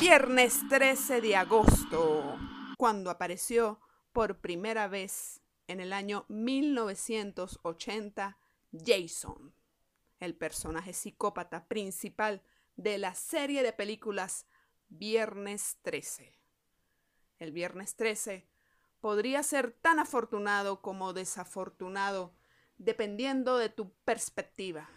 Viernes 13 de agosto, cuando apareció por primera vez en el año 1980 Jason, el personaje psicópata principal de la serie de películas Viernes 13. El Viernes 13 podría ser tan afortunado como desafortunado dependiendo de tu perspectiva.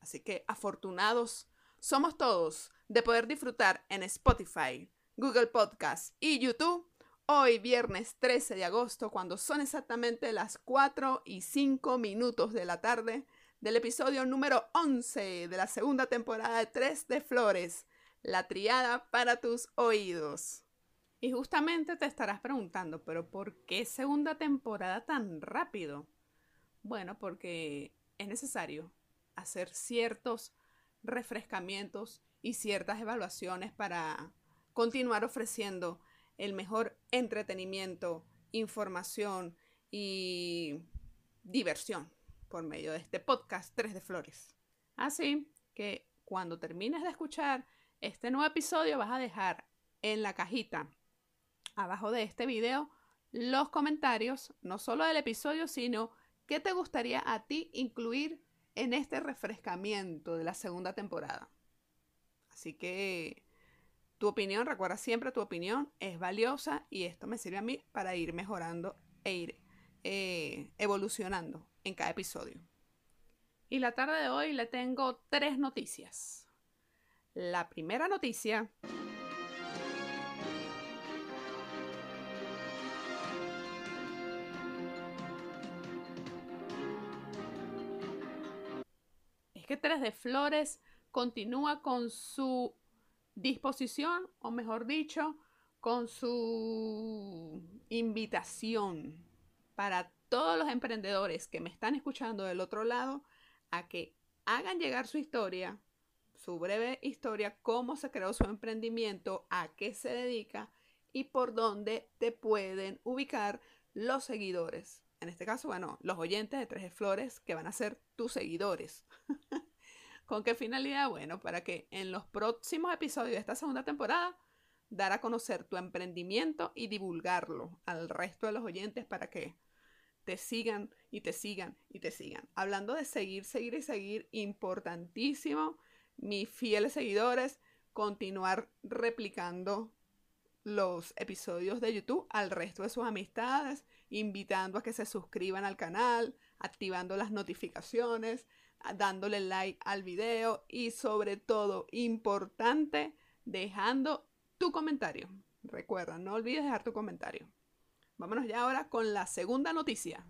Así que afortunados somos todos de poder disfrutar en Spotify, Google Podcast y YouTube hoy viernes 13 de agosto cuando son exactamente las 4 y 5 minutos de la tarde del episodio número 11 de la segunda temporada de Tres de Flores, la triada para tus oídos. Y justamente te estarás preguntando, pero ¿por qué segunda temporada tan rápido? Bueno, porque es necesario hacer ciertos refrescamientos y ciertas evaluaciones para continuar ofreciendo el mejor entretenimiento, información y diversión por medio de este podcast 3 de Flores. Así que cuando termines de escuchar este nuevo episodio vas a dejar en la cajita abajo de este video los comentarios, no solo del episodio, sino qué te gustaría a ti incluir en este refrescamiento de la segunda temporada. Así que tu opinión, recuerda siempre tu opinión es valiosa y esto me sirve a mí para ir mejorando e ir eh, evolucionando en cada episodio. Y la tarde de hoy le tengo tres noticias. La primera noticia Tres de Flores continúa con su disposición, o mejor dicho, con su invitación para todos los emprendedores que me están escuchando del otro lado a que hagan llegar su historia, su breve historia, cómo se creó su emprendimiento, a qué se dedica y por dónde te pueden ubicar los seguidores en este caso, bueno, los oyentes de Tres Flores que van a ser tus seguidores. ¿Con qué finalidad? Bueno, para que en los próximos episodios de esta segunda temporada dar a conocer tu emprendimiento y divulgarlo al resto de los oyentes para que te sigan y te sigan y te sigan. Hablando de seguir, seguir y seguir, importantísimo, mis fieles seguidores, continuar replicando los episodios de YouTube al resto de sus amistades, invitando a que se suscriban al canal, activando las notificaciones, dándole like al video y sobre todo, importante, dejando tu comentario. Recuerda, no olvides dejar tu comentario. Vámonos ya ahora con la segunda noticia.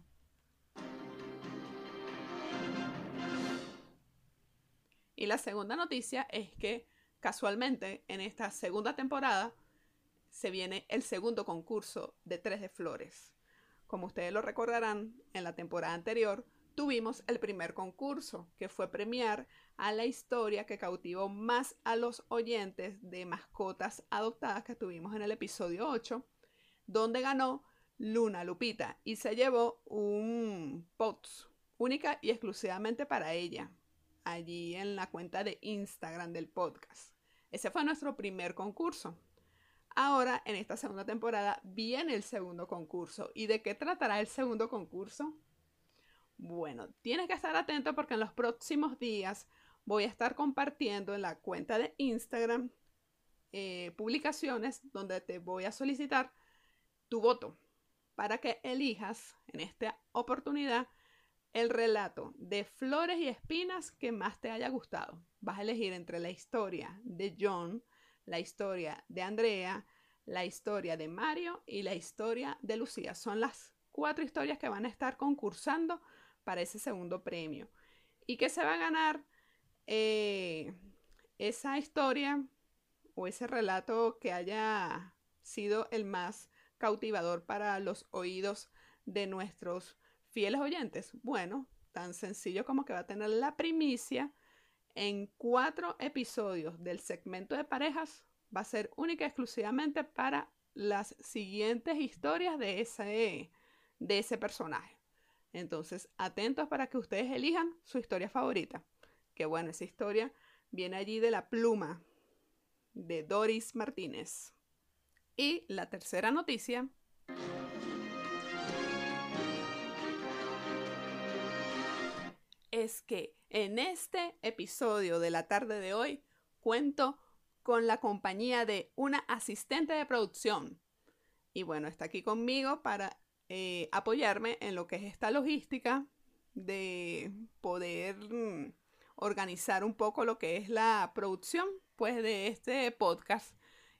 Y la segunda noticia es que casualmente en esta segunda temporada se viene el segundo concurso de Tres de Flores. Como ustedes lo recordarán, en la temporada anterior tuvimos el primer concurso, que fue premiar a la historia que cautivó más a los oyentes de mascotas adoptadas que tuvimos en el episodio 8, donde ganó Luna Lupita y se llevó un POTS única y exclusivamente para ella, allí en la cuenta de Instagram del podcast. Ese fue nuestro primer concurso. Ahora, en esta segunda temporada, viene el segundo concurso. ¿Y de qué tratará el segundo concurso? Bueno, tienes que estar atento porque en los próximos días voy a estar compartiendo en la cuenta de Instagram eh, publicaciones donde te voy a solicitar tu voto para que elijas en esta oportunidad el relato de flores y espinas que más te haya gustado. Vas a elegir entre la historia de John, la historia de Andrea, la historia de Mario y la historia de Lucía. Son las cuatro historias que van a estar concursando para ese segundo premio. ¿Y que se va a ganar? Eh, esa historia o ese relato que haya sido el más cautivador para los oídos de nuestros fieles oyentes. Bueno, tan sencillo como que va a tener la primicia en cuatro episodios del segmento de parejas va a ser única y exclusivamente para las siguientes historias de ese, de ese personaje. Entonces, atentos para que ustedes elijan su historia favorita. Que bueno, esa historia viene allí de la pluma de Doris Martínez. Y la tercera noticia es que en este episodio de la tarde de hoy cuento con la compañía de una asistente de producción. Y bueno, está aquí conmigo para eh, apoyarme en lo que es esta logística de poder mm, organizar un poco lo que es la producción pues de este podcast.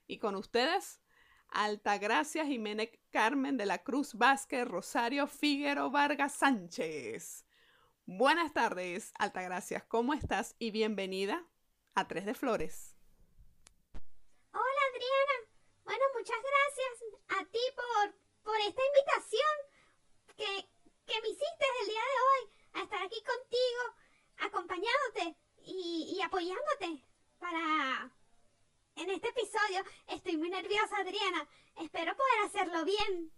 Y con ustedes, Altagracia Jiménez Carmen de la Cruz Vázquez Rosario Figuero Vargas Sánchez. Buenas tardes, Altagracias, ¿cómo estás? Y bienvenida a Tres de Flores. Hola, Adriana. Bueno, muchas gracias a ti por, por esta invitación que, que me hiciste el día de hoy a estar aquí contigo, acompañándote y, apoyándote para en este episodio. Estoy muy nerviosa, Adriana. Espero poder hacerlo bien.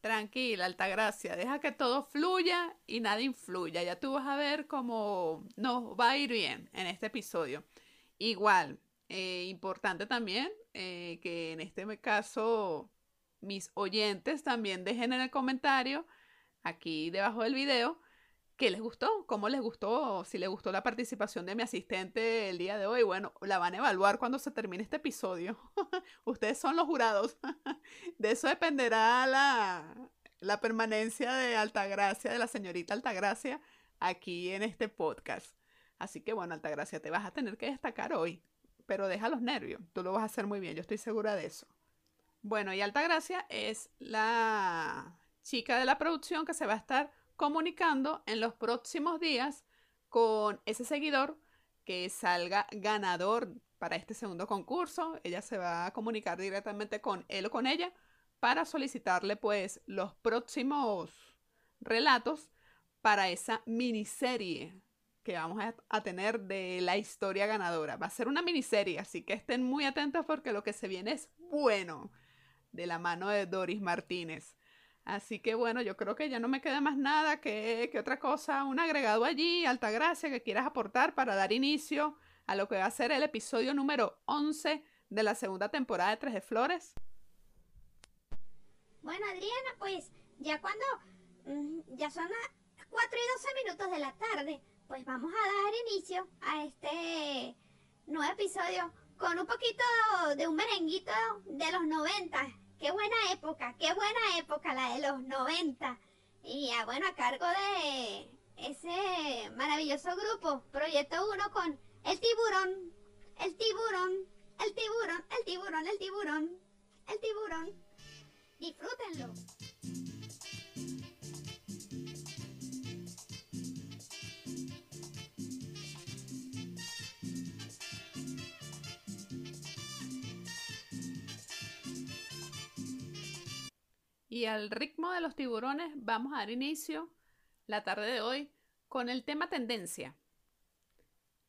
Tranquila, Altagracia, deja que todo fluya y nada influya. Ya tú vas a ver cómo nos va a ir bien en este episodio. Igual, eh, importante también eh, que en este caso mis oyentes también dejen en el comentario aquí debajo del video qué les gustó, cómo les gustó, si les gustó la participación de mi asistente el día de hoy. Bueno, la van a evaluar cuando se termine este episodio. Ustedes son los jurados. de eso dependerá la, la permanencia de Altagracia, de la señorita Altagracia, aquí en este podcast. Así que bueno, Altagracia, te vas a tener que destacar hoy, pero deja los nervios, tú lo vas a hacer muy bien, yo estoy segura de eso. Bueno, y Altagracia es la chica de la producción que se va a estar comunicando en los próximos días con ese seguidor que salga ganador para este segundo concurso. Ella se va a comunicar directamente con él o con ella para solicitarle pues los próximos relatos para esa miniserie que vamos a, a, tener de la historia ganadora. Va a ser una miniserie, así que estén muy atentos porque lo que se viene es bueno de la mano de Doris Martínez. Así que bueno, yo creo que ya no me queda más nada que, que otra cosa, un agregado allí, Altagracia, que quieras aportar para dar inicio a lo que va a ser el episodio número 11 de la segunda temporada de Tres de Flores. Bueno, Adriana, pues ya cuando mm, ya son las 4 y 12 minutos de la tarde, pues vamos a dar inicio a este nuevo episodio con un poquito de un merenguito de los 90 Qué buena época, qué buena época la de los 90. Y ah, bueno, a cargo de ese maravilloso grupo, Proyecto 1 con El Tiburón, El Tiburón, El Tiburón, El Tiburón, El Tiburón, El Tiburón. Disfrútenlo. Y al ritmo de los tiburones vamos a dar inicio la tarde de hoy con el tema tendencia.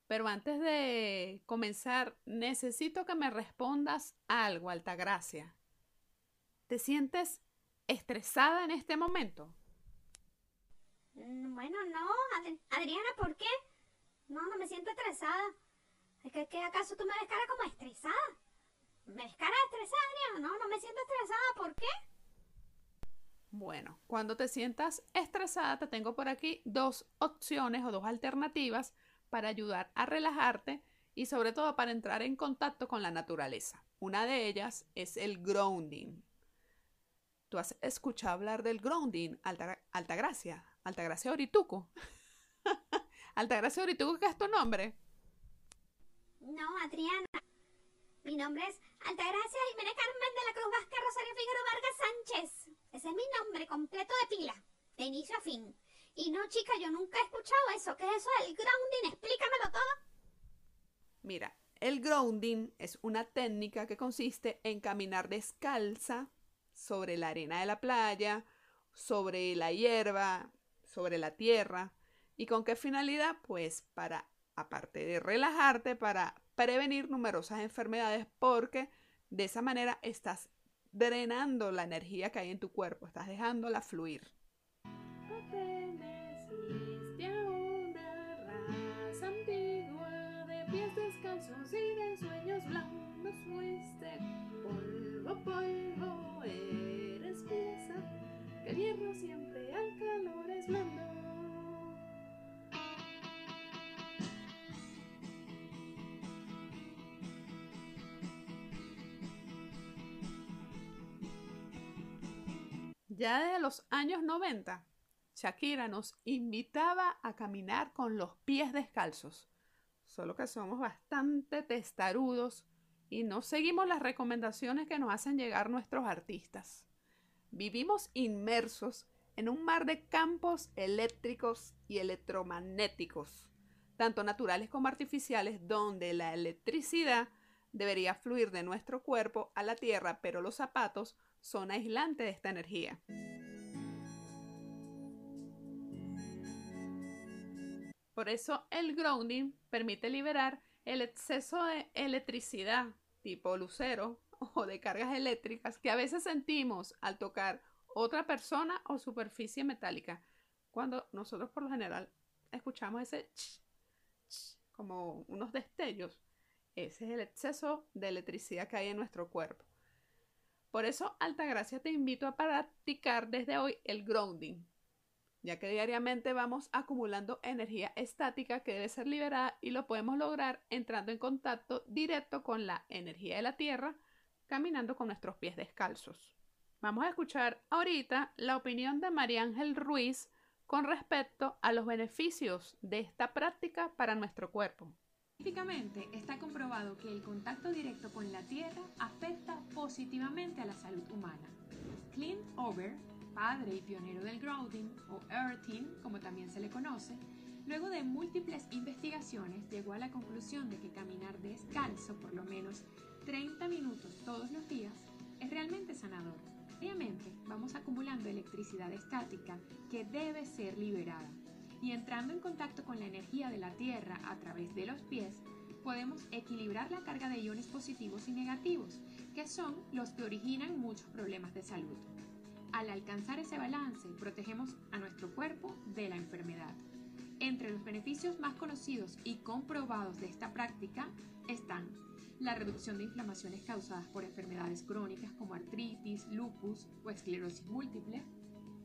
Pero antes de comenzar, necesito que me respondas algo, Altagracia. ¿Te sientes estresada en este momento? Mm, bueno, no, Adriana, ¿por qué? No, no me siento estresada. ¿Es que, que acaso tú me ves cara como estresada? ¿Me ves cara estresada, Adriana? No, no me siento estresada. ¿Por qué? Bueno, cuando te sientas estresada, te tengo por aquí dos opciones o dos alternativas para ayudar a relajarte y sobre todo para entrar en contacto con la naturaleza. Una de ellas es el grounding. ¿Tú has escuchado hablar del grounding, Alta, Altagracia? Altagracia Orituco. Altagracia Orituco, ¿qué es tu nombre? No, Adriana. Mi nombre es Altagracia Jiménez Carmen de la Cruz Vázquez Rosario Figueroa Vargas Sánchez. Ese es mi nombre completo de pila, de inicio a fin. Y no, chica, yo nunca he escuchado eso. ¿Qué es eso del grounding? Explícamelo todo. Mira, el grounding es una técnica que consiste en caminar descalza sobre la arena de la playa, sobre la hierba, sobre la tierra. ¿Y con qué finalidad? Pues para, aparte de relajarte, para prevenir numerosas enfermedades porque de esa manera estás drenando la energía que hay en tu cuerpo, estás dejándola fluir. Y de sueños blancos fuiste. Polvo, polvo, eres pieza, el hierro siempre al calor es blando. Ya desde los años 90, Shakira nos invitaba a caminar con los pies descalzos. Solo que somos bastante testarudos y no seguimos las recomendaciones que nos hacen llegar nuestros artistas. Vivimos inmersos en un mar de campos eléctricos y electromagnéticos, tanto naturales como artificiales, donde la electricidad debería fluir de nuestro cuerpo a la tierra, pero los zapatos son aislantes de esta energía. Por eso el grounding permite liberar el exceso de electricidad tipo lucero o de cargas eléctricas que a veces sentimos al tocar otra persona o superficie metálica. Cuando nosotros por lo general escuchamos ese ch, ch, como unos destellos, ese es el exceso de electricidad que hay en nuestro cuerpo. Por eso, Altagracia, te invito a practicar desde hoy el grounding, ya que diariamente vamos acumulando energía estática que debe ser liberada y lo podemos lograr entrando en contacto directo con la energía de la Tierra, caminando con nuestros pies descalzos. Vamos a escuchar ahorita la opinión de María Ángel Ruiz con respecto a los beneficios de esta práctica para nuestro cuerpo. Científicamente está comprobado que el contacto directo con la tierra afecta positivamente a la salud humana. Clint Over, padre y pionero del grounding o earthing, como también se le conoce, luego de múltiples investigaciones llegó a la conclusión de que caminar descalzo por lo menos 30 minutos todos los días es realmente sanador. Obviamente vamos acumulando electricidad estática que debe ser liberada y entrando en contacto con la energía de la Tierra a través de los pies, podemos equilibrar la carga de iones positivos y negativos, que son los que originan muchos problemas de salud. Al alcanzar ese balance, protegemos a nuestro cuerpo de la enfermedad. Entre los beneficios más conocidos y comprobados de esta práctica están la reducción de inflamaciones causadas por enfermedades crónicas como artritis, lupus o esclerosis múltiple,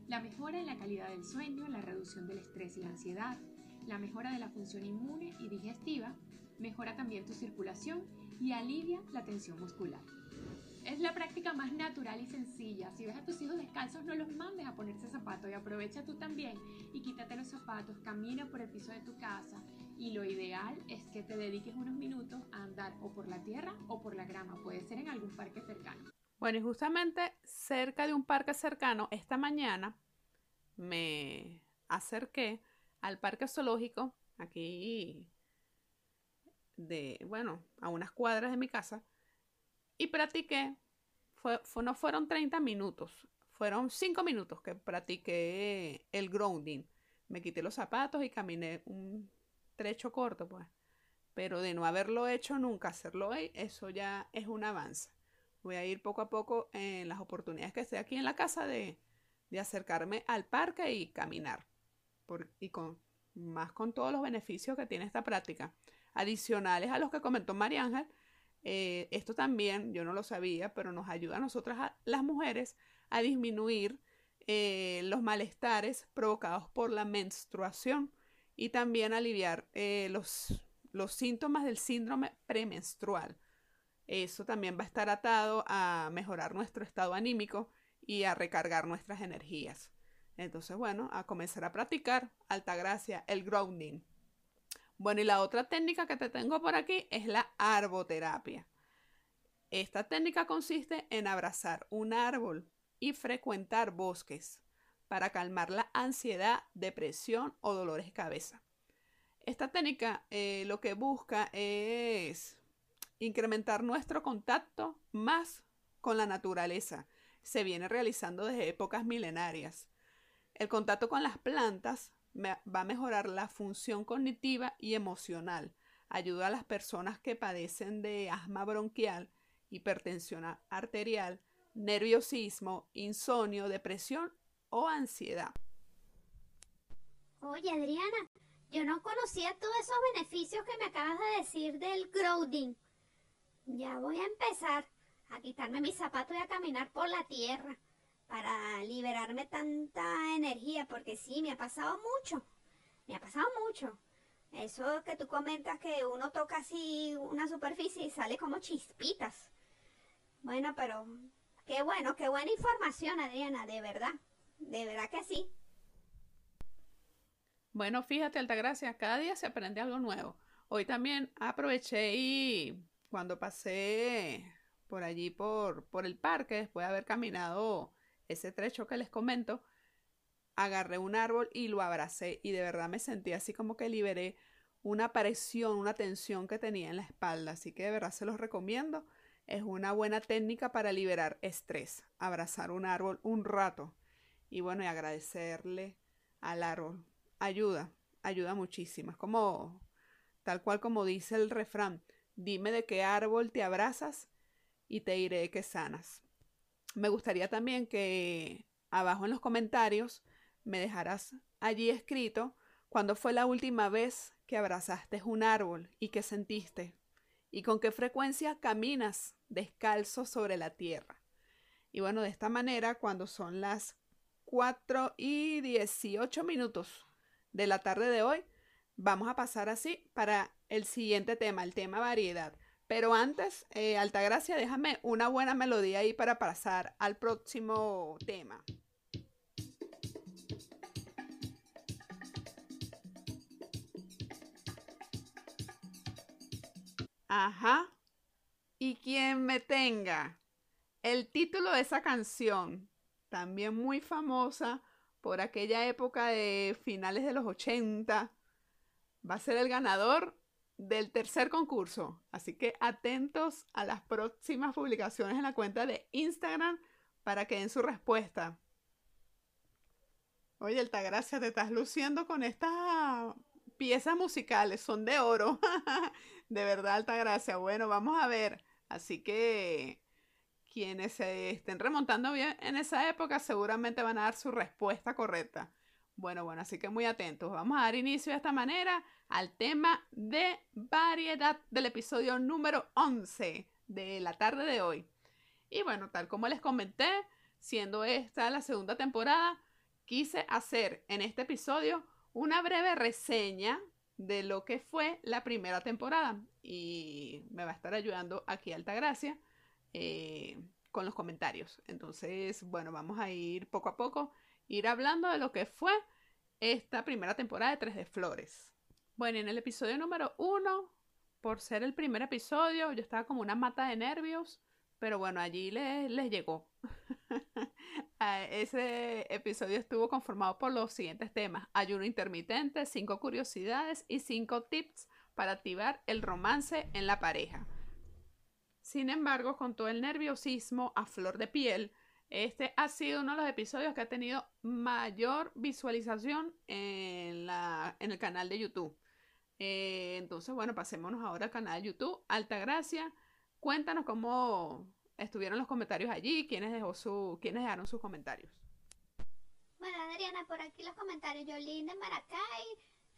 la mejora en la calidad del sueño, la reducción del estrés y la ansiedad, la mejora de la función inmune y digestiva, mejora también tu circulación y alivia la tensión muscular. Es la práctica más natural y sencilla. Si ves a tus hijos descalzos, no los mandes a ponerse zapatos y aprovecha tú también y quítate los zapatos, camina por el piso de tu casa y lo ideal es que te dediques unos minutos a andar o por la tierra o por la grama, puede ser en algún parque cercano. Bueno, y justamente cerca de un parque cercano, esta mañana me acerqué al parque zoológico, aquí de, bueno, a unas cuadras de mi casa, y practiqué, no fueron 30 minutos, fueron 5 minutos que practiqué el grounding. Me quité los zapatos y caminé un trecho corto, pues. Pero de no haberlo hecho nunca, hacerlo hoy, eso ya es un avance voy a ir poco a poco en las oportunidades que esté aquí en la casa de, acercarme al parque y caminar. y con, más con todos los beneficios que tiene esta práctica. Adicionales a los que comentó María Ángel, eh, esto también, yo no lo sabía, pero nos ayuda a nosotras, las mujeres, a disminuir eh, los malestares provocados por la menstruación y también aliviar eh, los, los síntomas del síndrome premenstrual. Eso también va a estar atado a mejorar nuestro estado anímico y a recargar nuestras energías. Entonces, bueno, a comenzar a practicar alta gracia, el grounding. Bueno, y la otra técnica que te tengo por aquí es la arboterapia. Esta técnica consiste en abrazar un árbol y frecuentar bosques para calmar la ansiedad, depresión o dolores de cabeza. Esta técnica eh, lo que busca es incrementar nuestro contacto más con la naturaleza. Se viene realizando desde épocas milenarias. El contacto con las plantas va a mejorar la función cognitiva y emocional. Ayuda a las personas que padecen de asma bronquial, hipertensión arterial, nerviosismo, insomnio, depresión o ansiedad. Oye, Adriana, Yo no conocía todos esos beneficios que me acabas de decir del grounding. Ya voy a empezar a quitarme mis zapatos y a caminar por la tierra para liberarme tanta energía, porque sí, me ha pasado mucho. Me ha pasado mucho. Eso que tú comentas que uno toca así una superficie y sale como chispitas. Bueno, pero qué bueno, qué buena información, Adriana, de verdad. De verdad que sí. Bueno, fíjate, Altagracia, cada día se aprende algo nuevo. Hoy también aproveché y cuando pasé por allí, por, por el parque, después de haber caminado ese trecho que les comento, agarré un árbol y lo abracé y de verdad me sentí así como que liberé una presión, una tensión que tenía en la espalda. Así que de verdad se los recomiendo. Es una buena técnica para liberar estrés, abrazar un árbol un rato y bueno, y agradecerle al árbol. Ayuda, ayuda muchísimo. Es como, tal cual como dice el refrán, dime de qué árbol te abrazas y te diré que sanas. Me gustaría también que abajo en los comentarios me dejaras allí escrito cuándo fue la última vez que abrazaste un árbol y qué sentiste y con qué frecuencia caminas descalzo sobre la tierra. Y bueno, de esta manera, cuando son las 4 y 18 minutos de la tarde de hoy, vamos a pasar así para el siguiente tema, el tema variedad. Pero antes, eh, Altagracia, déjame una buena melodía ahí para pasar al próximo tema. Ajá. Y quien me tenga el título de esa canción, también muy famosa por aquella época de finales de los 80, va a ser el ganador del tercer concurso. Así que atentos a las próximas publicaciones en la cuenta de Instagram para que den su respuesta. Oye, Altagracia, te estás luciendo con estas piezas musicales, son de oro. de verdad, Altagracia. Bueno, vamos a ver. Así que quienes se estén remontando bien en esa época seguramente van a dar su respuesta correcta. Bueno, bueno, así que muy atentos. Vamos a dar inicio de esta manera al tema de variedad del episodio número 11 de la tarde de hoy. Y bueno, tal como les comenté, siendo esta la segunda temporada, quise hacer en este episodio una breve reseña de lo que fue la primera temporada. Y me va a estar ayudando aquí Altagracia eh, con los comentarios. Entonces, bueno, vamos a ir poco a poco ir hablando de lo que fue esta primera temporada de Tres de Flores. Bueno, en el episodio número uno, por ser el primer episodio, yo estaba como una mata de nervios, pero bueno, allí les, les llegó. Ese episodio estuvo conformado por los siguientes temas: ayuno intermitente, cinco curiosidades y cinco tips para activar el romance en la pareja. Sin embargo, con todo el nerviosismo a flor de piel, este ha sido uno de los episodios que ha tenido mayor visualización en, la, en el canal de YouTube. Eh, entonces, bueno, pasémonos ahora al canal de YouTube, Altagracia. Cuéntanos cómo estuvieron los comentarios allí, quiénes, dejó su, quiénes dejaron sus comentarios. Bueno, Adriana, por aquí los comentarios. Yolín de Maracay,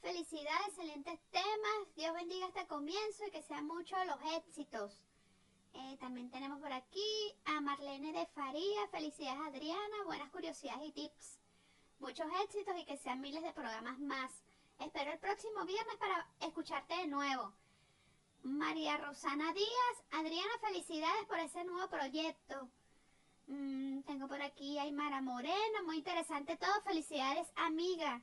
felicidades, excelentes temas. Dios bendiga este comienzo y que sean muchos los éxitos. Eh, también tenemos por aquí a Marlene de Faría. Felicidades Adriana, buenas curiosidades y tips. Muchos éxitos y que sean miles de programas más. Espero el próximo viernes para escucharte de nuevo. María Rosana Díaz, Adriana, felicidades por ese nuevo proyecto. Mm, tengo por aquí a Aymara Moreno, muy interesante todo. Felicidades, amiga.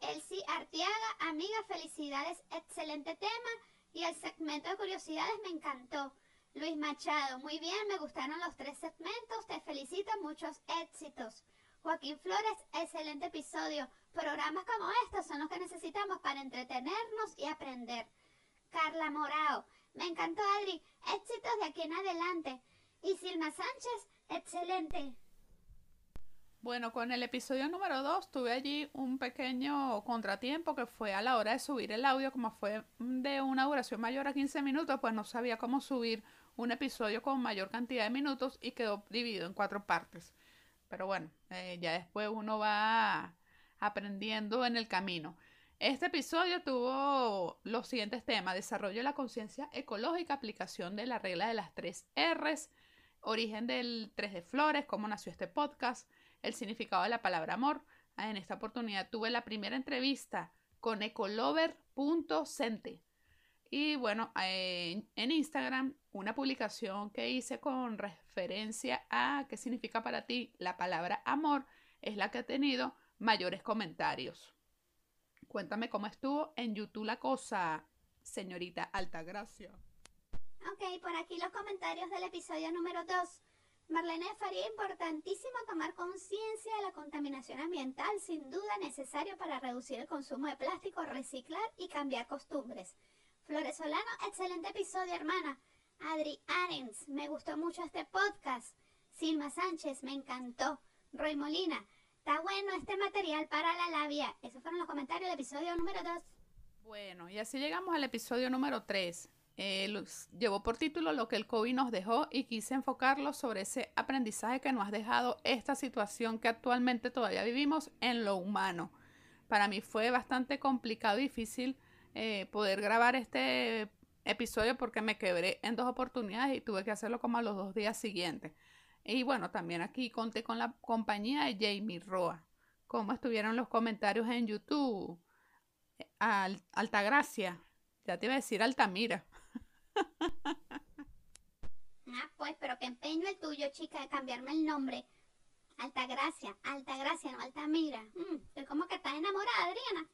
Elsie Artiaga, amiga, felicidades, excelente tema. Y el segmento de curiosidades me encantó. Luis Machado, muy bien, me gustaron los tres segmentos, te felicito, muchos éxitos. Joaquín Flores, excelente episodio. Programas como estos son los que necesitamos para entretenernos y aprender. Carla Morao, me encantó Adri, éxitos de aquí en adelante. Y Silma Sánchez, excelente. Bueno, con el episodio número 2 tuve allí un pequeño contratiempo que fue a la hora de subir el audio, como fue de una duración mayor a 15 minutos, pues no sabía cómo subir un episodio con mayor cantidad de minutos y quedó dividido en cuatro partes. Pero bueno, eh, ya después uno va aprendiendo en el camino. Este episodio tuvo los siguientes temas: desarrollo de la conciencia ecológica, aplicación de la regla de las tres R's, origen del tres de flores, cómo nació este podcast, el significado de la palabra amor. Ah, en esta oportunidad tuve la primera entrevista con ecolover.cente. Y bueno, en Instagram, una publicación que hice con referencia a qué significa para ti la palabra amor es la que ha tenido mayores comentarios. Cuéntame cómo estuvo en YouTube la cosa, señorita Altagracia. Ok, por aquí los comentarios del episodio número 2. Marlene Faría, importantísimo tomar conciencia de la contaminación ambiental, sin duda necesario para reducir el consumo de plástico, reciclar y cambiar costumbres. Flores Solano, excelente episodio, hermana. Adri Arens, me gustó mucho este podcast. Silma Sánchez, me encantó. Roy Molina, está bueno este material para la labia. Esos fueron los comentarios del episodio número 2. Bueno, y así llegamos al episodio número 3. Eh, llevó por título Lo que el COVID nos dejó y quise enfocarlo sobre ese aprendizaje que nos ha dejado esta situación que actualmente todavía vivimos en lo humano. Para mí fue bastante complicado y difícil eh, poder grabar este episodio porque me quebré en dos oportunidades y tuve que hacerlo como a los dos días siguientes. Y bueno, también aquí conté con la compañía de Jamie Roa. ¿Cómo estuvieron los comentarios en YouTube? Al, Altagracia. Ya te iba a decir Altamira. ah, pues, pero qué empeño el tuyo, chica, de cambiarme el nombre. Altagracia, Altagracia, no Altamira. Mm, estoy como que estás enamorada, Adriana.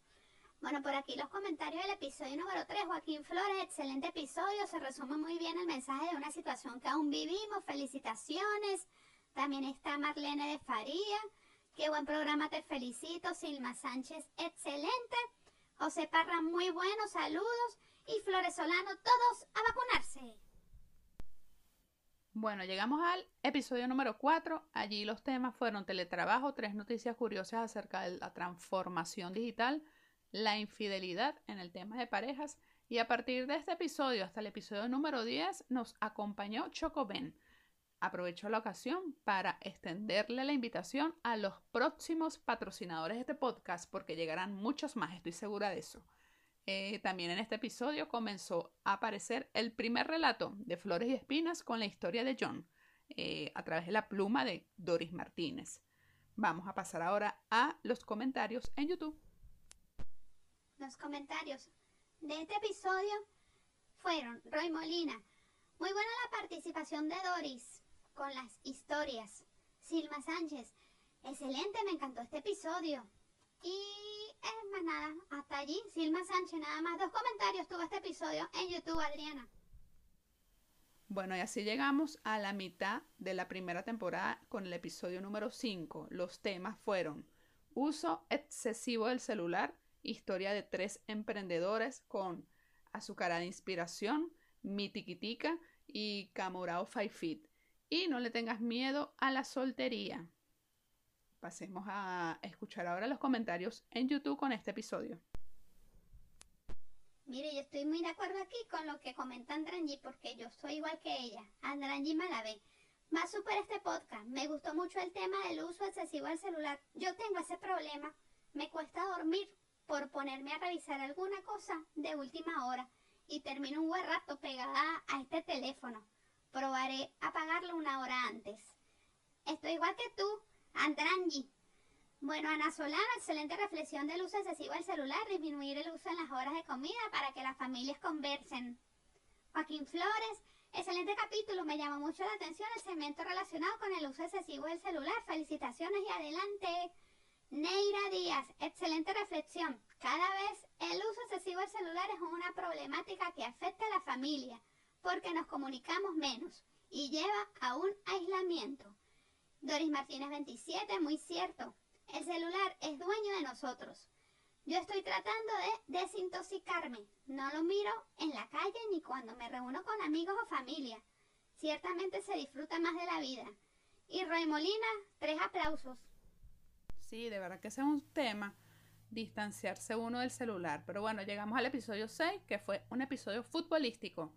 Bueno, por aquí los comentarios del episodio número 3. Joaquín Flores, excelente episodio. Se resume muy bien el mensaje de una situación que aún vivimos. Felicitaciones. También está Marlene de Faría. Qué buen programa, te felicito. Silma Sánchez, excelente. José Parra, muy bueno, saludos. Y Flores Solano, todos a vacunarse. Bueno, llegamos al episodio número 4. Allí los temas fueron teletrabajo, tres noticias curiosas acerca de la transformación digital la infidelidad en el tema de parejas y a partir de este episodio hasta el episodio número 10 nos acompañó Ben. Aprovecho la ocasión para extenderle la invitación a los próximos patrocinadores de este podcast porque llegarán muchos más, estoy segura de eso. Eh, también en este episodio comenzó a aparecer el primer relato de Flores y Espinas con la historia de John eh, a través de la pluma de Doris Martínez. Vamos a pasar ahora a los comentarios en YouTube. Los comentarios de este episodio fueron Roy Molina. Muy buena la participación de Doris con las historias. Silma Sánchez. Excelente, me encantó este episodio. Y es más nada, hasta allí, Silma Sánchez, nada más dos comentarios tuvo este episodio en YouTube, Adriana. Bueno, y así llegamos a la mitad de la primera temporada con el episodio número 5. Los temas fueron uso excesivo del celular, historia de tres emprendedores con azucarada inspiración, mitiquitica y camorao five feet. Y no le tengas miedo a la soltería. Pasemos a escuchar ahora los comentarios en YouTube con este episodio. Mire, yo estoy muy de acuerdo aquí con lo que comenta Andrangi porque yo soy igual que ella. Andrangi Malavé. Va súper este podcast. Me gustó mucho el tema del uso excesivo del celular. Yo tengo ese problema. Me cuesta dormir por ponerme a revisar alguna cosa de última hora y termino un buen rato pegada a este teléfono. Probaré apagarlo una hora antes. Estoy igual que tú, Andrangi. Bueno, Ana Solano, excelente reflexión del uso excesivo del celular, disminuir el uso en las horas de comida para que las familias conversen. Joaquín Flores, excelente capítulo, me llamó mucho la atención el segmento relacionado con el uso excesivo del celular. Felicitaciones y adelante. Neira Díaz, excelente reflexión. Cada vez el uso excesivo del celular es una problemática que afecta a la familia porque nos comunicamos menos y lleva a un aislamiento. Doris Martínez 27, muy cierto. El celular es dueño de nosotros. Yo estoy tratando de desintoxicarme. No lo miro en la calle ni cuando me reúno con amigos o familia. Ciertamente se disfruta más de la vida. Y Roy Molina, tres aplausos. Sí, de verdad que ese es un tema, distanciarse uno del celular. Pero bueno, llegamos al episodio 6, que fue un episodio futbolístico.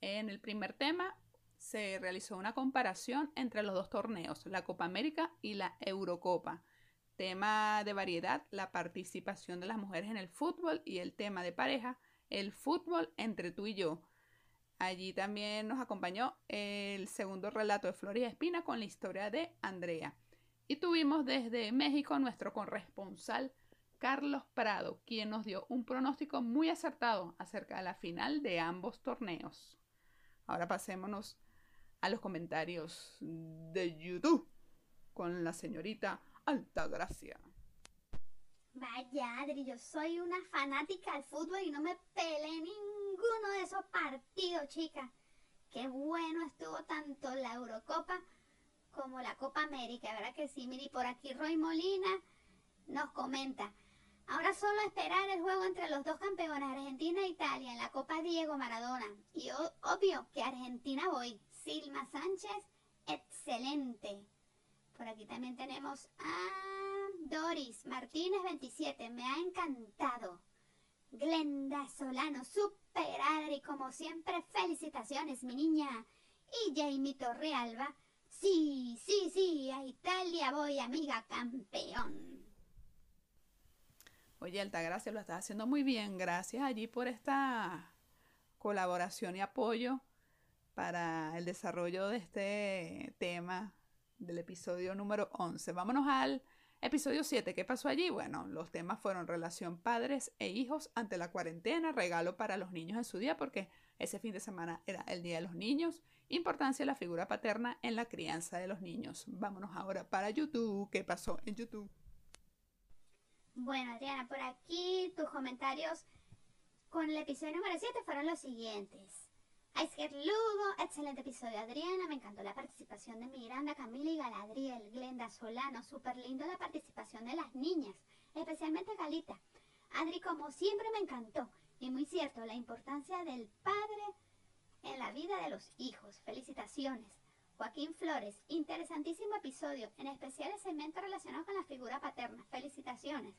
En el primer tema se realizó una comparación entre los dos torneos, la Copa América y la Eurocopa. tema de variedad, la participación de las mujeres en el fútbol y el tema de pareja, el fútbol entre tú y yo. Allí también nos acompañó el segundo relato de Flores Espina con la historia de Andrea. Y tuvimos desde México nuestro corresponsal Carlos Prado, quien nos dio un pronóstico muy acertado acerca de la final de ambos torneos. Ahora pasémonos a los comentarios de YouTube con la señorita Altagracia. Vaya, Adri, yo soy una fanática del fútbol y no me peleé ninguno de esos partidos, chica. Qué bueno estuvo tanto la Eurocopa como la Copa América, ¿verdad que sí? Miri, por aquí Roy Molina nos comenta. Ahora solo esperar el juego entre los dos campeones, Argentina e Italia, en la Copa Diego Maradona. Y obvio que Argentina voy. Silma Sánchez, excelente. Por aquí también tenemos a Doris Martínez 27. Me ha encantado. Glenda Solano, super Adri, como siempre, felicitaciones, mi niña. Y Jamie Torrealba. Sí, sí, sí, a Italia voy, amiga campeón. Oye, Altagracia, lo estás haciendo muy bien. Gracias allí por esta colaboración y apoyo para el desarrollo de este tema del episodio número 11. Vámonos al episodio 7. ¿Qué pasó allí? Bueno, los temas fueron relación padres e hijos ante la cuarentena, regalo para los niños en su día, porque ese fin de semana era el Día de los Niños, importancia de la figura paterna en la crianza de los niños. Vámonos ahora para YouTube. ¿Qué pasó en YouTube? Bueno, Adriana, por aquí tus comentarios con el episodio número 7 fueron los siguientes. Icehead Lugo, excelente episodio Adriana, me encantó la participación de Miranda, Camila y Galadriel, Glenda Solano, súper lindo la participación de las niñas, especialmente Galita. Adri, como siempre, me encantó. Y muy cierto, la importancia del padre en la vida de los hijos. Felicitaciones. Joaquín Flores, interesantísimo episodio, en especial el segmento relacionado con la figura paterna. Felicitaciones.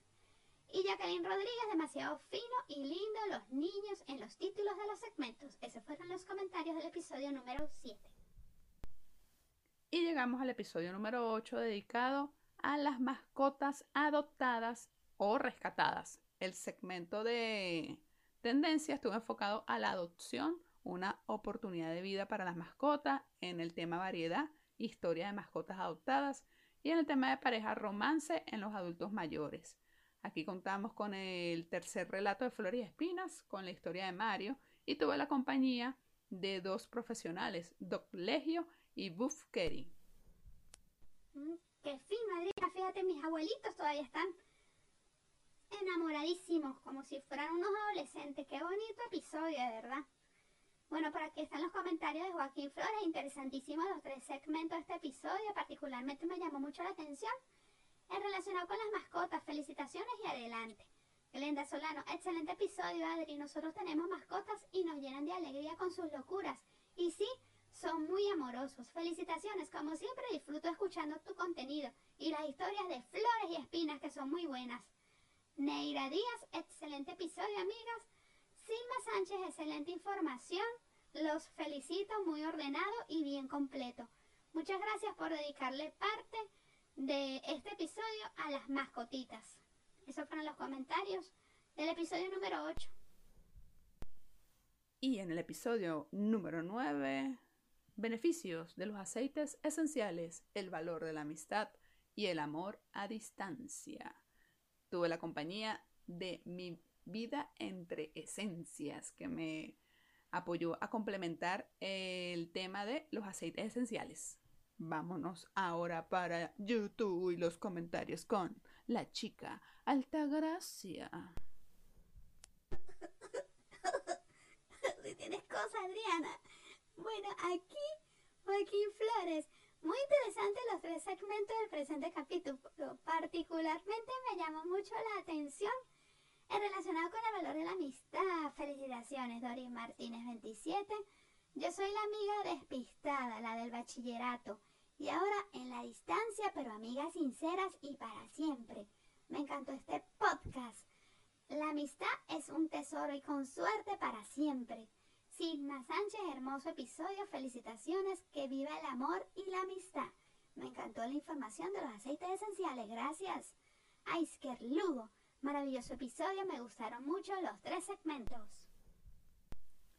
Y Jacqueline Rodríguez, demasiado fino y lindo los niños en los títulos de los segmentos. Esos fueron los comentarios del episodio número 7. Y llegamos al episodio número 8 dedicado a las mascotas adoptadas o rescatadas. El segmento de tendencia estuvo enfocado a la adopción una oportunidad de vida para las mascotas, en el tema variedad, historia de mascotas adoptadas y en el tema de pareja romance en los adultos mayores. Aquí contamos con el tercer relato de Flores y Espinas, con la historia de Mario, y tuve la compañía de dos profesionales, Doc Legio y Buff Kerry. Mm, qué fin, Adriana. Fíjate, mis abuelitos todavía están enamoradísimos, como si fueran unos adolescentes. Qué bonito episodio, verdad. Bueno, por aquí están los comentarios de Joaquín Flores. Interesantísimos los tres segmentos de este episodio. Particularmente me llamó mucho la atención en relacionado con las mascotas. Felicitaciones y adelante. Glenda Solano, excelente episodio, Adri. Nosotros tenemos mascotas y nos llenan de alegría con sus locuras. Y sí, son muy amorosos. Felicitaciones, como siempre disfruto escuchando tu contenido y las historias de flores y espinas que son muy buenas. Neira Díaz, excelente episodio, amigas. Silma Sánchez, excelente información. Los felicito, muy ordenado y bien completo. Muchas gracias por dedicarle parte de este episodio a las mascotitas. Esos fueron los comentarios del episodio número 8. Y en el episodio número 9, beneficios de los aceites esenciales, el valor de la amistad y el amor a distancia. Tuve la compañía de mi Vida entre Esencias, que me apoyó a complementar el tema de los aceites esenciales. Vámonos ahora para YouTube y los comentarios con la chica Altagracia. si tienes cosas, Adriana. Bueno, aquí, aquí Flores. Muy interesante los tres segmentos del presente capítulo. Particularmente me llamó mucho la atención relacionado con el valor de la amistad. Felicitaciones, Doris Martínez 27. Yo soy la amiga despistada, la del bachillerato. Y ahora en la distancia, pero amigas sinceras y para siempre. Me encantó este podcast. La amistad es un tesoro y con suerte para siempre. Signa Sánchez, hermoso episodio. Felicitaciones. Que viva el amor y la amistad. Me encantó la información de los aceites esenciales. Gracias. Ice Lugo. Maravilloso episodio, me gustaron mucho los tres segmentos.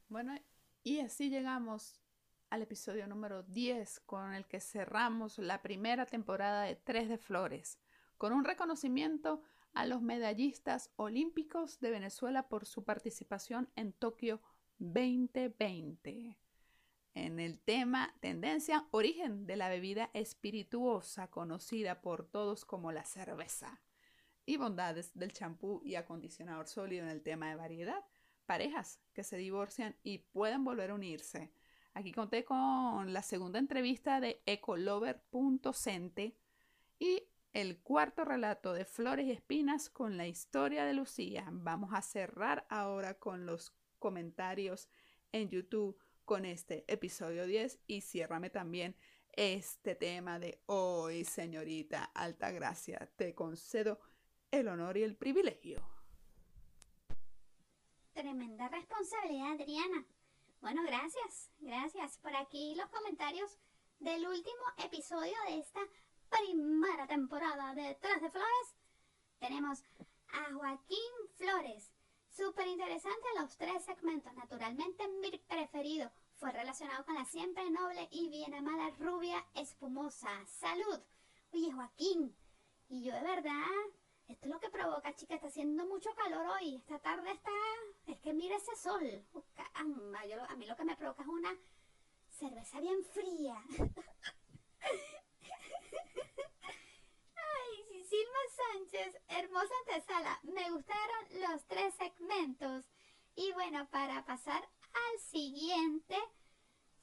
Bueno, y así llegamos al episodio número 10 con el que cerramos la primera temporada de Tres de Flores, con un reconocimiento a los medallistas olímpicos de Venezuela por su participación en Tokio 2020. En el tema Tendencia, origen de la bebida espirituosa conocida por todos como la cerveza y bondades del champú y acondicionador sólido en el tema de variedad, parejas que se divorcian y pueden volver a unirse Aquí conté con la segunda entrevista de ecolover.cente y el cuarto relato de Flores y Espinas con la historia de Lucía. Vamos a cerrar ahora con los comentarios en YouTube con este episodio 10 y ciérrame también este tema de hoy, señorita Altagracia. Te concedo el honor y el privilegio. Tremenda responsabilidad, Adriana. Bueno, gracias, gracias. Por aquí los comentarios del último episodio de esta primera temporada de Tres de Flores. Tenemos a Joaquín Flores. Súper interesante los tres segmentos. Naturalmente mi preferido fue relacionado con la siempre noble y bien amada rubia espumosa. Salud. Oye, Joaquín. Y yo de verdad esto es lo que provoca, chica. Está haciendo mucho calor hoy. Esta tarde está. Es que mira ese sol. a mí lo que me provoca es una cerveza bien fría. Ay, Silma Sánchez, hermosa antesala. Me gustaron los tres segmentos. Y bueno, para pasar al siguiente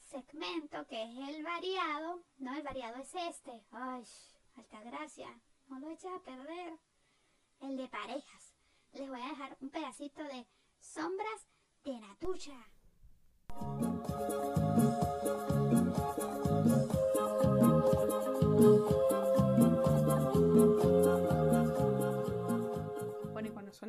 segmento, que es el variado. No, el variado es este. Ay, alta gracia. No lo eches a perder el de parejas. Les voy a dejar un pedacito de Sombras de Natucha.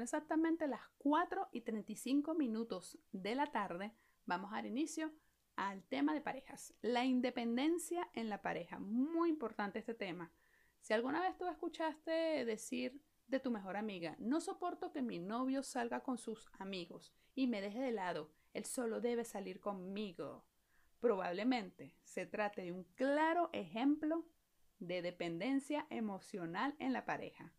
Exactamente las 4 y 35 minutos de la tarde, vamos a dar inicio al tema de parejas. La independencia en la pareja. Muy importante este tema. Si alguna vez tú escuchaste decir de tu mejor amiga. No soporto que mi novio salga con sus amigos y me deje de lado. Él solo debe salir conmigo. Probablemente se trate de un claro ejemplo de dependencia emocional en la pareja.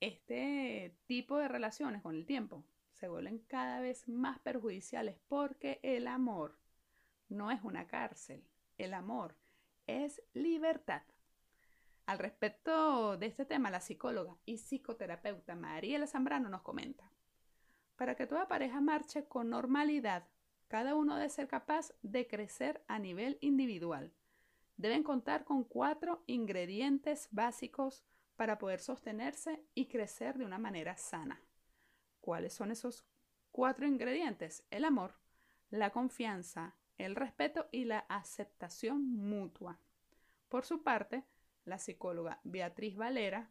Este tipo de relaciones con el tiempo se vuelven cada vez más perjudiciales porque el amor no es una cárcel. El amor es libertad. Al respecto de este tema, la psicóloga y psicoterapeuta Mariela Zambrano nos comenta, para que toda pareja marche con normalidad, cada uno debe ser capaz de crecer a nivel individual. Deben contar con cuatro ingredientes básicos para poder sostenerse y crecer de una manera sana. ¿Cuáles son esos cuatro ingredientes? El amor, la confianza, el respeto y la aceptación mutua. Por su parte, la psicóloga Beatriz Valera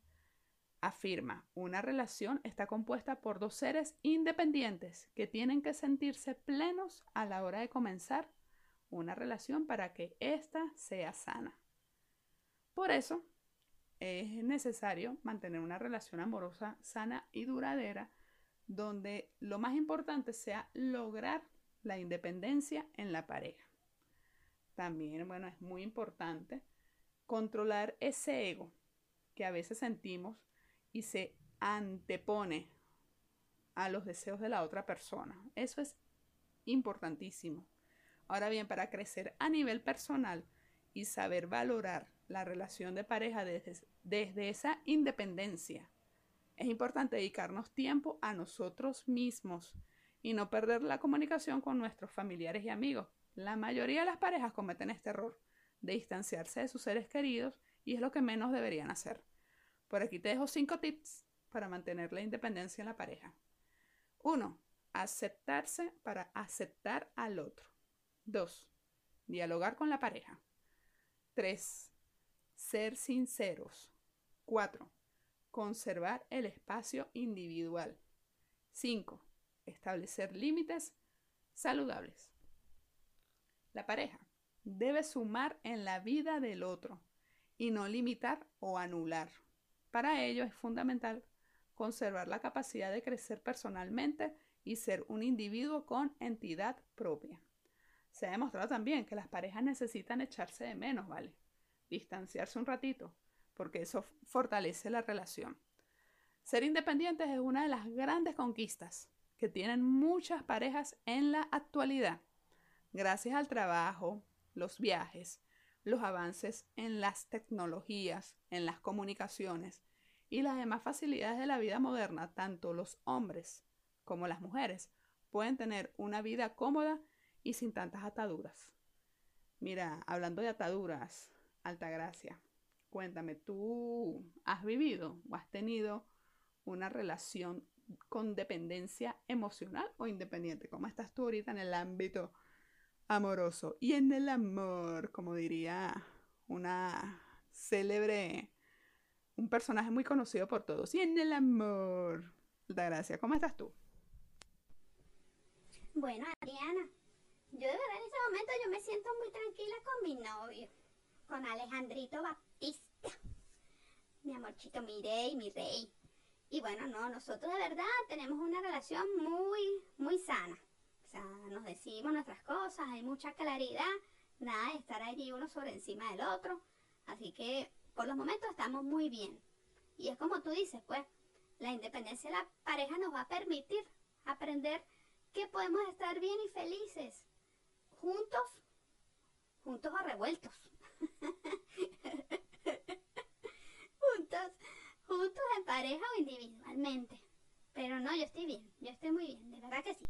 afirma, una relación está compuesta por dos seres independientes que tienen que sentirse plenos a la hora de comenzar una relación para que ésta sea sana. Por eso, es necesario mantener una relación amorosa sana y duradera donde lo más importante sea lograr la independencia en la pareja. También, bueno, es muy importante controlar ese ego que a veces sentimos y se antepone a los deseos de la otra persona. Eso es importantísimo. Ahora bien, para crecer a nivel personal y saber valorar la relación de pareja desde, desde esa independencia, es importante dedicarnos tiempo a nosotros mismos y no perder la comunicación con nuestros familiares y amigos. La mayoría de las parejas cometen este error de distanciarse de sus seres queridos y es lo que menos deberían hacer. Por aquí te dejo cinco tips para mantener la independencia en la pareja. 1. Aceptarse para aceptar al otro. 2. Dialogar con la pareja. 3. Ser sinceros. 4. Conservar el espacio individual. 5. Establecer límites saludables. La pareja debe sumar en la vida del otro y no limitar o anular. para ello es fundamental conservar la capacidad de crecer personalmente y ser un individuo con entidad propia. Se ha demostrado también que las parejas necesitan echarse de menos, ¿vale? Distanciarse un ratito, porque eso fortalece la relación. Ser independientes es una de las grandes conquistas que tienen muchas parejas en la actualidad. Gracias al trabajo, los viajes, los avances en las tecnologías, en las comunicaciones y las demás facilidades de la vida moderna, tanto los hombres como las mujeres pueden tener una vida cómoda y sin tantas ataduras. Mira, hablando de ataduras, Altagracia, cuéntame, ¿tú has vivido o has tenido una relación con dependencia emocional o independiente? ¿Cómo estás tú ahorita en el ámbito amoroso? Y en el amor, como diría una célebre, un personaje muy conocido por todos. Y en el amor. Altagracia, ¿cómo estás tú? Bueno, Adriana, yo de verdad en ese momento yo me siento muy tranquila con mi novio, con Alejandrito Baptista, mi amorchito, mi rey, mi rey. Y bueno, no, nosotros de verdad tenemos una relación muy, muy sana. O sea, nos decimos nuestras cosas, hay mucha claridad, nada de estar allí uno sobre encima del otro. Así que por los momentos estamos muy bien. Y es como tú dices, pues, la independencia de la pareja nos va a permitir aprender que podemos estar bien y felices juntos, juntos o revueltos. juntos, juntos en pareja o individualmente. Pero no, yo estoy bien, yo estoy muy bien, de verdad que sí.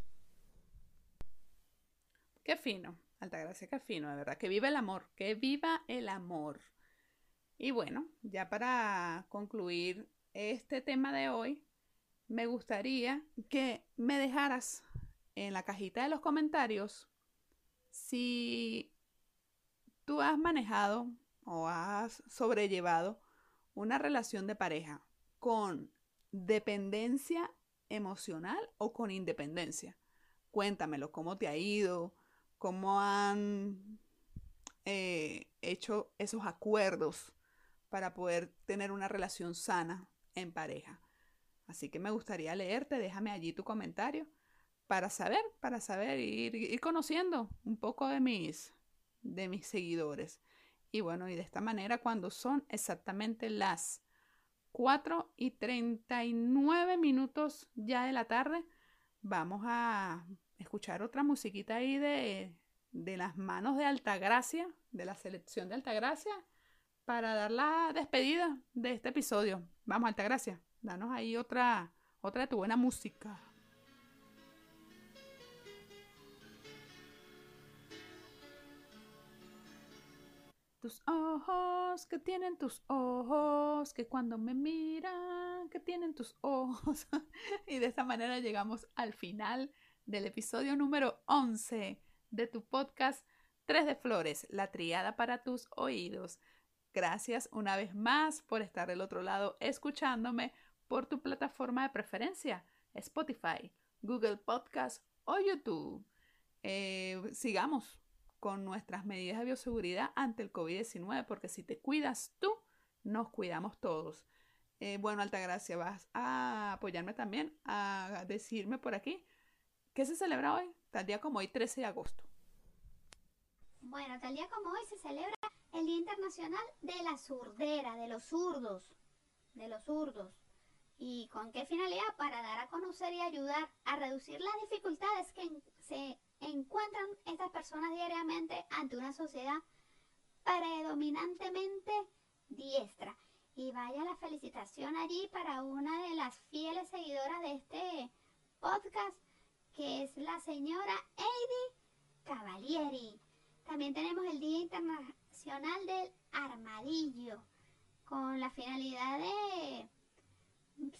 Qué fino, Altagracia, qué fino, de verdad. Que viva el amor, que viva el amor. Y bueno, ya para concluir este tema de hoy, me gustaría que me dejaras en la cajita de los comentarios si tú has manejado o has sobrellevado una relación de pareja con dependencia emocional o con independencia. Cuéntamelo, cómo te ha ido, cómo han eh, hecho esos acuerdos para poder tener una relación sana en pareja. Así que me gustaría leerte, déjame allí tu comentario para saber, para saber, ir, ir conociendo un poco de mis, de mis seguidores. Y bueno, y de esta manera, cuando son exactamente las 4 y 39 minutos ya de la tarde, vamos a escuchar otra musiquita ahí de, de las manos de Altagracia, de la selección de Altagracia, para dar la despedida de este episodio. Vamos, Altagracia, danos ahí otra, otra de tu buena música. Tus ojos, que tienen tus ojos, que cuando me miran, que tienen tus ojos. y de esta manera llegamos al final del episodio número 11 de tu podcast Tres de Flores, la triada para tus oídos. Gracias una vez más por estar del otro lado escuchándome por tu plataforma de preferencia, Spotify, Google Podcast o YouTube. Eh, sigamos con nuestras medidas de bioseguridad ante el COVID-19, porque si te cuidas tú, nos cuidamos todos. Eh, bueno, Altagracia, vas a apoyarme también a decirme por aquí qué se celebra hoy, tal día como hoy, 13 de agosto. Bueno, tal día como hoy se celebra el Día Internacional de la Surdera, de los zurdos, de los zurdos. ¿Y con qué finalidad? Para dar a conocer y ayudar a reducir las dificultades que se encuentran estas personas diariamente ante una sociedad predominantemente diestra. Y vaya la felicitación allí para una de las fieles seguidoras de este podcast, que es la señora Heidi Cavalieri. También tenemos el Día Internacional del Armadillo, con la finalidad de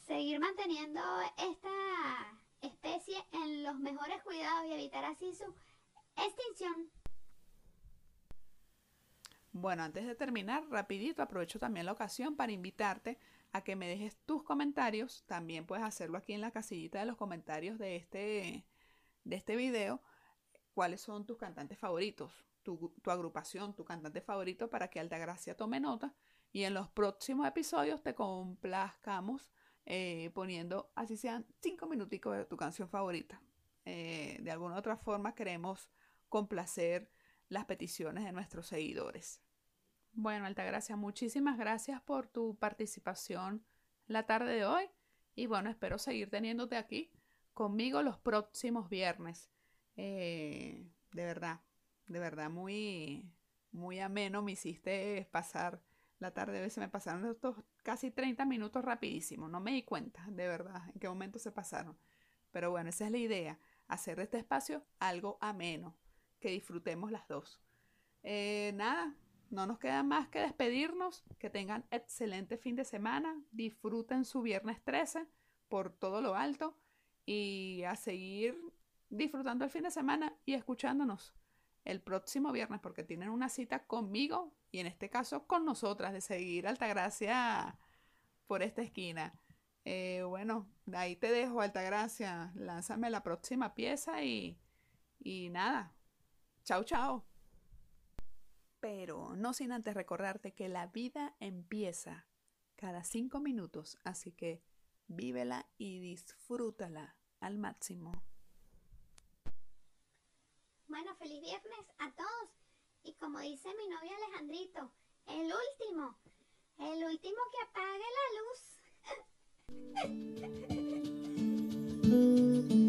seguir manteniendo esta especie en los mejores cuidados y evitar así su extinción. Bueno, antes de terminar, rapidito, aprovecho también la ocasión para invitarte a que me dejes tus comentarios. También puedes hacerlo aquí en la casillita de los comentarios de este, de este video. ¿Cuáles son tus cantantes favoritos? Tu, tu agrupación, tu cantante favorito, para que Altagracia tome nota y en los próximos episodios te complazcamos eh, poniendo, así sean cinco minuticos de tu canción favorita. Eh, de alguna otra forma queremos complacer las peticiones de nuestros seguidores. Bueno, Altagracia, muchísimas gracias por tu participación la tarde de hoy y bueno, espero seguir teniéndote aquí conmigo los próximos viernes. Eh, de verdad, de verdad, muy, muy ameno me hiciste pasar la tarde. A se me pasaron estos casi 30 minutos rapidísimo. No me di cuenta, de verdad, en qué momento se pasaron. Pero bueno, esa es la idea, hacer de este espacio algo ameno, que disfrutemos las dos. Eh, nada, no nos queda más que despedirnos, que tengan excelente fin de semana, disfruten su viernes 13 por todo lo alto y a seguir disfrutando el fin de semana y escuchándonos el próximo viernes porque tienen una cita conmigo y en este caso con nosotras de seguir Altagracia por esta esquina. Eh, bueno, de ahí te dejo Altagracia, lánzame la próxima pieza y, y nada, chao chao. Pero no sin antes recordarte que la vida empieza cada cinco minutos, así que vívela y disfrútala al máximo. Bueno, feliz viernes a todos. Y como dice mi novio Alejandrito, el último, el último que apague la luz.